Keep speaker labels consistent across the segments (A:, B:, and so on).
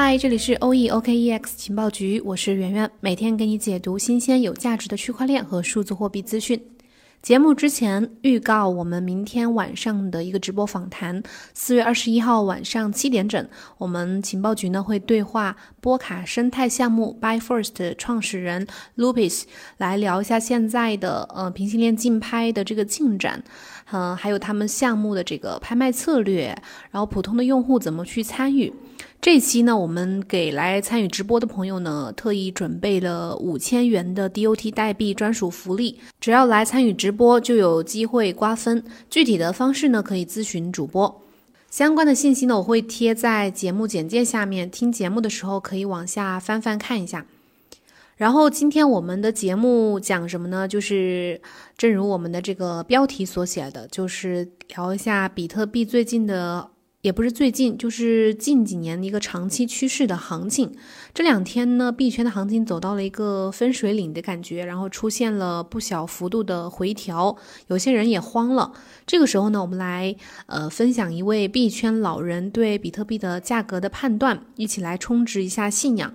A: 嗨，这里是 O E O K E X 情报局，我是圆圆，每天给你解读新鲜有价值的区块链和数字货币资讯。节目之前预告，我们明天晚上的一个直播访谈，四月二十一号晚上七点整，我们情报局呢会对话波卡生态项目 By First 创始人 Lupis，来聊一下现在的呃平行链竞拍的这个进展，嗯，还有他们项目的这个拍卖策略，然后普通的用户怎么去参与。这期呢，我们给来参与直播的朋友呢，特意准备了五千元的 DOT 代币专属福利，只要来参与直播就有机会瓜分。具体的方式呢，可以咨询主播。相关的信息呢，我会贴在节目简介下面，听节目的时候可以往下翻翻看一下。然后今天我们的节目讲什么呢？就是正如我们的这个标题所写的，就是聊一下比特币最近的。也不是最近，就是近几年的一个长期趋势的行情。这两天呢，币圈的行情走到了一个分水岭的感觉，然后出现了不小幅度的回调，有些人也慌了。这个时候呢，我们来呃分享一位币圈老人对比特币的价格的判断，一起来充值一下信仰。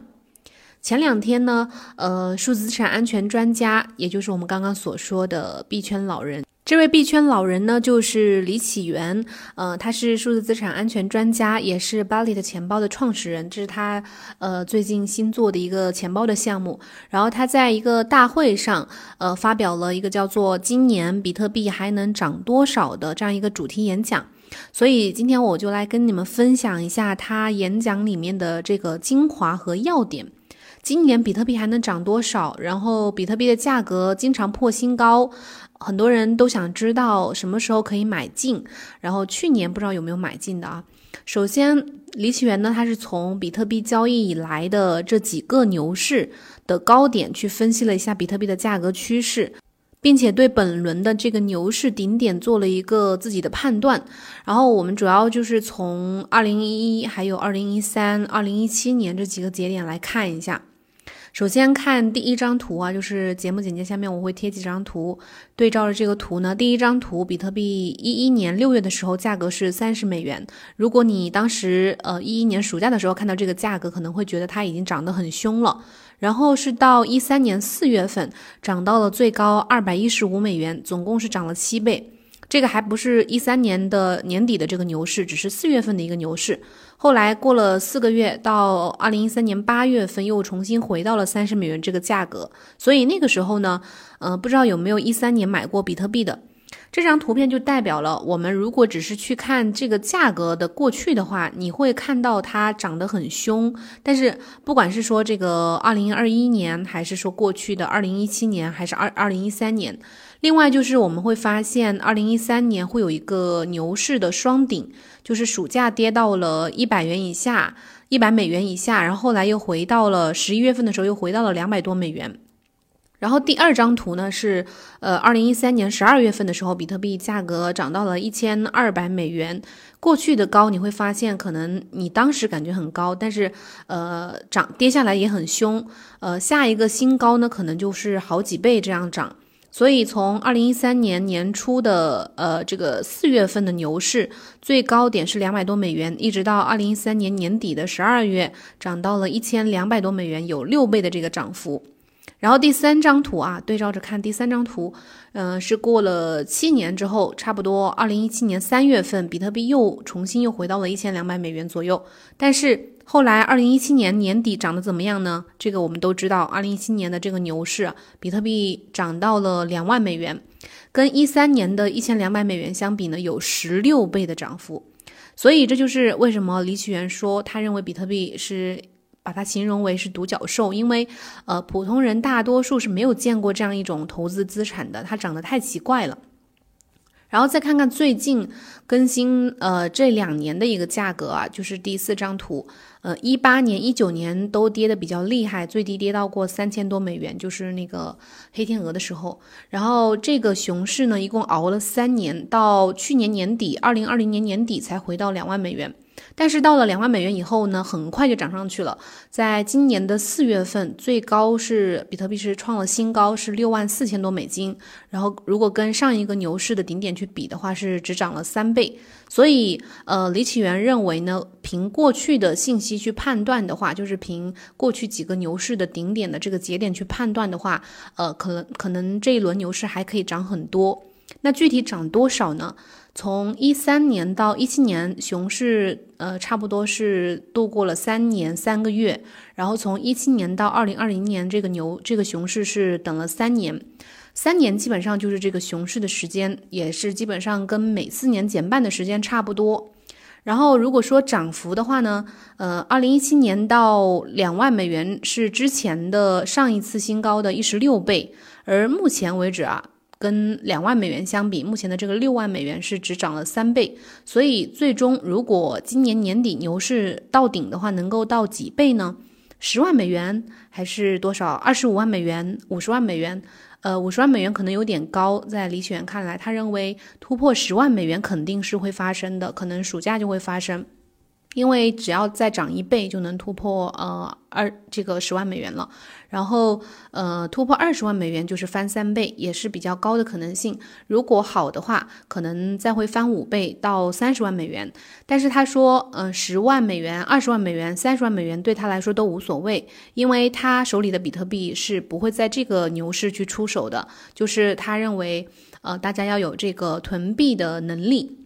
A: 前两天呢，呃，数字资产安全专家，也就是我们刚刚所说的币圈老人。这位币圈老人呢，就是李启源，呃，他是数字资产安全专家，也是 b a l i 的钱包的创始人，这是他呃最近新做的一个钱包的项目。然后他在一个大会上，呃，发表了一个叫做“今年比特币还能涨多少”的这样一个主题演讲。所以今天我就来跟你们分享一下他演讲里面的这个精华和要点。今年比特币还能涨多少？然后比特币的价格经常破新高。很多人都想知道什么时候可以买进，然后去年不知道有没有买进的啊。首先，李启源呢，他是从比特币交易以来的这几个牛市的高点去分析了一下比特币的价格趋势，并且对本轮的这个牛市顶点做了一个自己的判断。然后我们主要就是从二零一一、还有二零一三、二零一七年这几个节点来看一下。首先看第一张图啊，就是节目简介下面我会贴几张图，对照着这个图呢，第一张图，比特币一一年六月的时候价格是三十美元。如果你当时呃一一年暑假的时候看到这个价格，可能会觉得它已经涨得很凶了。然后是到一三年四月份涨到了最高二百一十五美元，总共是涨了七倍。这个还不是一三年的年底的这个牛市，只是四月份的一个牛市。后来过了四个月，到二零一三年八月份又重新回到了三十美元这个价格。所以那个时候呢，呃，不知道有没有一三年买过比特币的。这张图片就代表了我们如果只是去看这个价格的过去的话，你会看到它涨得很凶。但是不管是说这个二零二一年，还是说过去的二零一七年，还是二二零一三年。另外就是我们会发现，二零一三年会有一个牛市的双顶，就是暑假跌到了一百元以下，一百美元以下，然后后来又回到了十一月份的时候又回到了两百多美元。然后第二张图呢是，呃，二零一三年十二月份的时候，比特币价格涨到了一千二百美元，过去的高你会发现，可能你当时感觉很高，但是呃涨跌下来也很凶，呃下一个新高呢可能就是好几倍这样涨。所以，从二零一三年年初的呃这个四月份的牛市最高点是两百多美元，一直到二零一三年年底的十二月，涨到了一千两百多美元，有六倍的这个涨幅。然后第三张图啊，对照着看第三张图，嗯，是过了七年之后，差不多二零一七年三月份，比特币又重新又回到了一千两百美元左右。但是后来二零一七年年底涨得怎么样呢？这个我们都知道，二零一七年的这个牛市，比特币涨到了两万美元，跟一三年的一千两百美元相比呢，有十六倍的涨幅。所以这就是为什么李启源说他认为比特币是。把它形容为是独角兽，因为，呃，普通人大多数是没有见过这样一种投资资产的，它长得太奇怪了。然后再看看最近更新，呃，这两年的一个价格啊，就是第四张图，呃，一八年、一九年都跌的比较厉害，最低跌到过三千多美元，就是那个黑天鹅的时候。然后这个熊市呢，一共熬了三年，到去年年底，二零二零年年底才回到两万美元。但是到了两万美元以后呢，很快就涨上去了。在今年的四月份，最高是比特币是创了新高，是六万四千多美金。然后如果跟上一个牛市的顶点去比的话，是只涨了三倍。所以，呃，李启源认为呢，凭过去的信息去判断的话，就是凭过去几个牛市的顶点的这个节点去判断的话，呃，可能可能这一轮牛市还可以涨很多。那具体涨多少呢？从一三年到一七年，熊市呃差不多是度过了三年三个月，然后从一七年到二零二零年，这个牛这个熊市是等了三年，三年基本上就是这个熊市的时间，也是基本上跟每四年减半的时间差不多。然后如果说涨幅的话呢，呃，二零一七年到两万美元是之前的上一次新高的一十六倍，而目前为止啊。跟两万美元相比，目前的这个六万美元是只涨了三倍，所以最终如果今年年底牛市到顶的话，能够到几倍呢？十万美元还是多少？二十五万美元、五十万美元？呃，五十万美元可能有点高，在李雪原看来，他认为突破十万美元肯定是会发生的，可能暑假就会发生。因为只要再涨一倍就能突破呃二这个十万美元了，然后呃突破二十万美元就是翻三倍，也是比较高的可能性。如果好的话，可能再会翻五倍到三十万美元。但是他说，嗯，十万美元、二十万美元、三十万美元对他来说都无所谓，因为他手里的比特币是不会在这个牛市去出手的。就是他认为，呃，大家要有这个囤币的能力。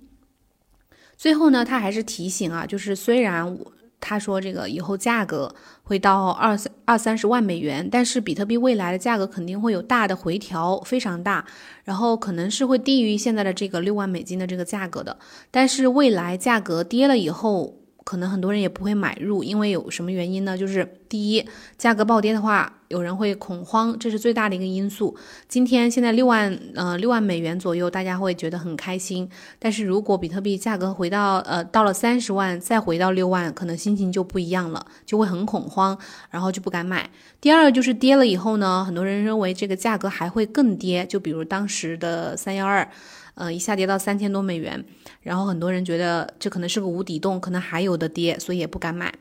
A: 最后呢，他还是提醒啊，就是虽然他说这个以后价格会到二三二三十万美元，但是比特币未来的价格肯定会有大的回调，非常大，然后可能是会低于现在的这个六万美金的这个价格的。但是未来价格跌了以后。可能很多人也不会买入，因为有什么原因呢？就是第一，价格暴跌的话，有人会恐慌，这是最大的一个因素。今天现在六万，呃，六万美元左右，大家会觉得很开心。但是如果比特币价格回到，呃，到了三十万，再回到六万，可能心情就不一样了，就会很恐慌，然后就不敢买。第二就是跌了以后呢，很多人认为这个价格还会更跌，就比如当时的三幺二。呃，一下跌到三千多美元，然后很多人觉得这可能是个无底洞，可能还有的跌，所以也不敢买。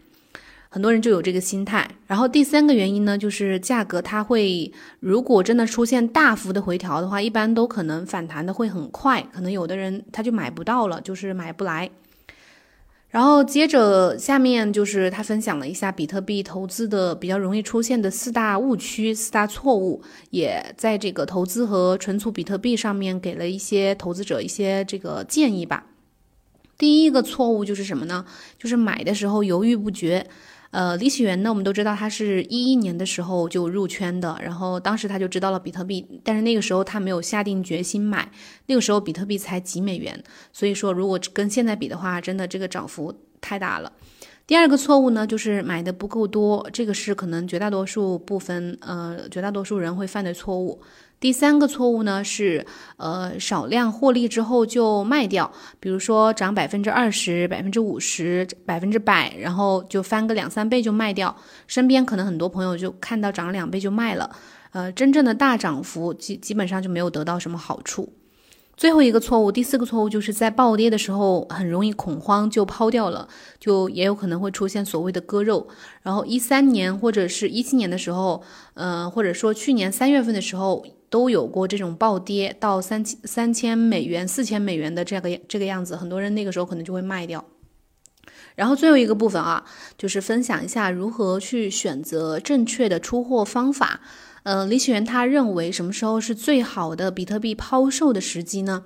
A: 很多人就有这个心态。然后第三个原因呢，就是价格它会，如果真的出现大幅的回调的话，一般都可能反弹的会很快，可能有的人他就买不到了，就是买不来。然后接着下面就是他分享了一下比特币投资的比较容易出现的四大误区、四大错误，也在这个投资和存储比特币上面给了一些投资者一些这个建议吧。第一个错误就是什么呢？就是买的时候犹豫不决。呃，李启源呢，我们都知道他是一一年的时候就入圈的，然后当时他就知道了比特币，但是那个时候他没有下定决心买，那个时候比特币才几美元，所以说如果跟现在比的话，真的这个涨幅太大了。第二个错误呢，就是买的不够多，这个是可能绝大多数部分呃绝大多数人会犯的错误。第三个错误呢是，呃，少量获利之后就卖掉，比如说涨百分之二十、百分之五十、百分之百，然后就翻个两三倍就卖掉。身边可能很多朋友就看到涨两倍就卖了，呃，真正的大涨幅基基本上就没有得到什么好处。最后一个错误，第四个错误就是在暴跌的时候很容易恐慌就抛掉了，就也有可能会出现所谓的割肉。然后一三年或者是一七年的时候，呃，或者说去年三月份的时候。都有过这种暴跌到三千三千美元、四千美元的这个这个样子，很多人那个时候可能就会卖掉。然后最后一个部分啊，就是分享一下如何去选择正确的出货方法。呃，李启源他认为什么时候是最好的比特币抛售的时机呢？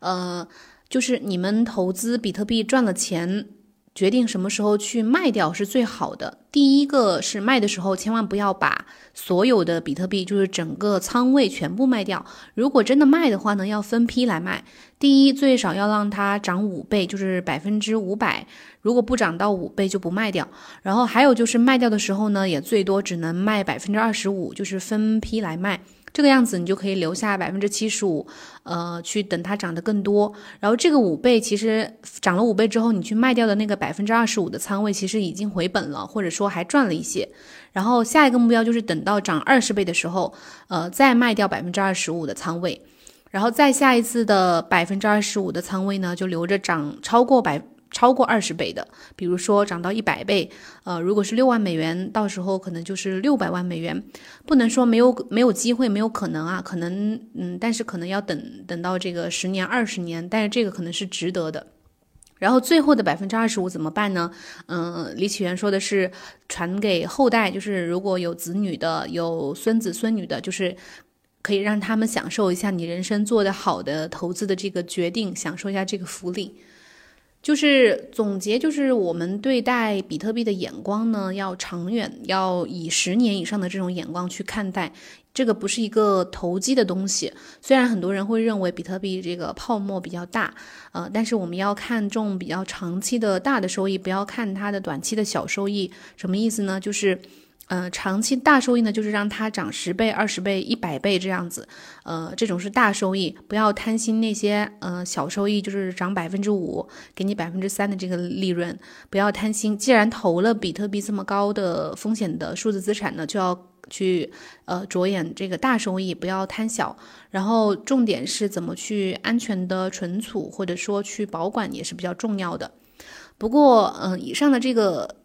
A: 呃，就是你们投资比特币赚了钱。决定什么时候去卖掉是最好的。第一个是卖的时候，千万不要把所有的比特币，就是整个仓位全部卖掉。如果真的卖的话呢，要分批来卖。第一，最少要让它涨五倍，就是百分之五百。如果不涨到五倍，就不卖掉。然后还有就是卖掉的时候呢，也最多只能卖百分之二十五，就是分批来卖。这个样子，你就可以留下百分之七十五，呃，去等它涨得更多。然后这个五倍其实涨了五倍之后，你去卖掉的那个百分之二十五的仓位，其实已经回本了，或者说还赚了一些。然后下一个目标就是等到涨二十倍的时候，呃，再卖掉百分之二十五的仓位，然后再下一次的百分之二十五的仓位呢，就留着涨超过百。超过二十倍的，比如说涨到一百倍，呃，如果是六万美元，到时候可能就是六百万美元。不能说没有没有机会，没有可能啊，可能嗯，但是可能要等等到这个十年、二十年，但是这个可能是值得的。然后最后的百分之二十五怎么办呢？嗯，李启源说的是传给后代，就是如果有子女的、有孙子孙女的，就是可以让他们享受一下你人生做的好的投资的这个决定，享受一下这个福利。就是总结，就是我们对待比特币的眼光呢，要长远，要以十年以上的这种眼光去看待。这个不是一个投机的东西。虽然很多人会认为比特币这个泡沫比较大，呃，但是我们要看重比较长期的大的收益，不要看它的短期的小收益。什么意思呢？就是。呃，长期大收益呢，就是让它涨十倍、二十倍、一百倍这样子，呃，这种是大收益，不要贪心那些，呃，小收益就是涨百分之五，给你百分之三的这个利润，不要贪心。既然投了比特币这么高的风险的数字资产呢，就要去，呃，着眼这个大收益，不要贪小。然后重点是怎么去安全的存储，或者说去保管也是比较重要的。不过，嗯，以上的这个。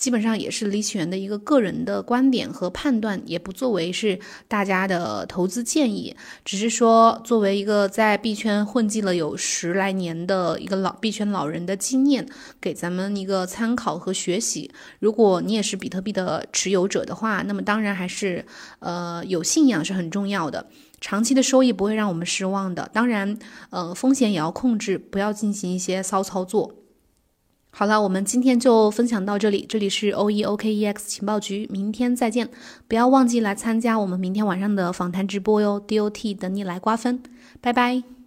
A: 基本上也是李启源的一个个人的观点和判断，也不作为是大家的投资建议，只是说作为一个在币圈混迹了有十来年的一个老币圈老人的经验，给咱们一个参考和学习。如果你也是比特币的持有者的话，那么当然还是呃有信仰是很重要的，长期的收益不会让我们失望的。当然，呃风险也要控制，不要进行一些骚操作。好了，我们今天就分享到这里。这里是 O E O K E X 情报局，明天再见。不要忘记来参加我们明天晚上的访谈直播哟，D O T 等你来瓜分，拜拜。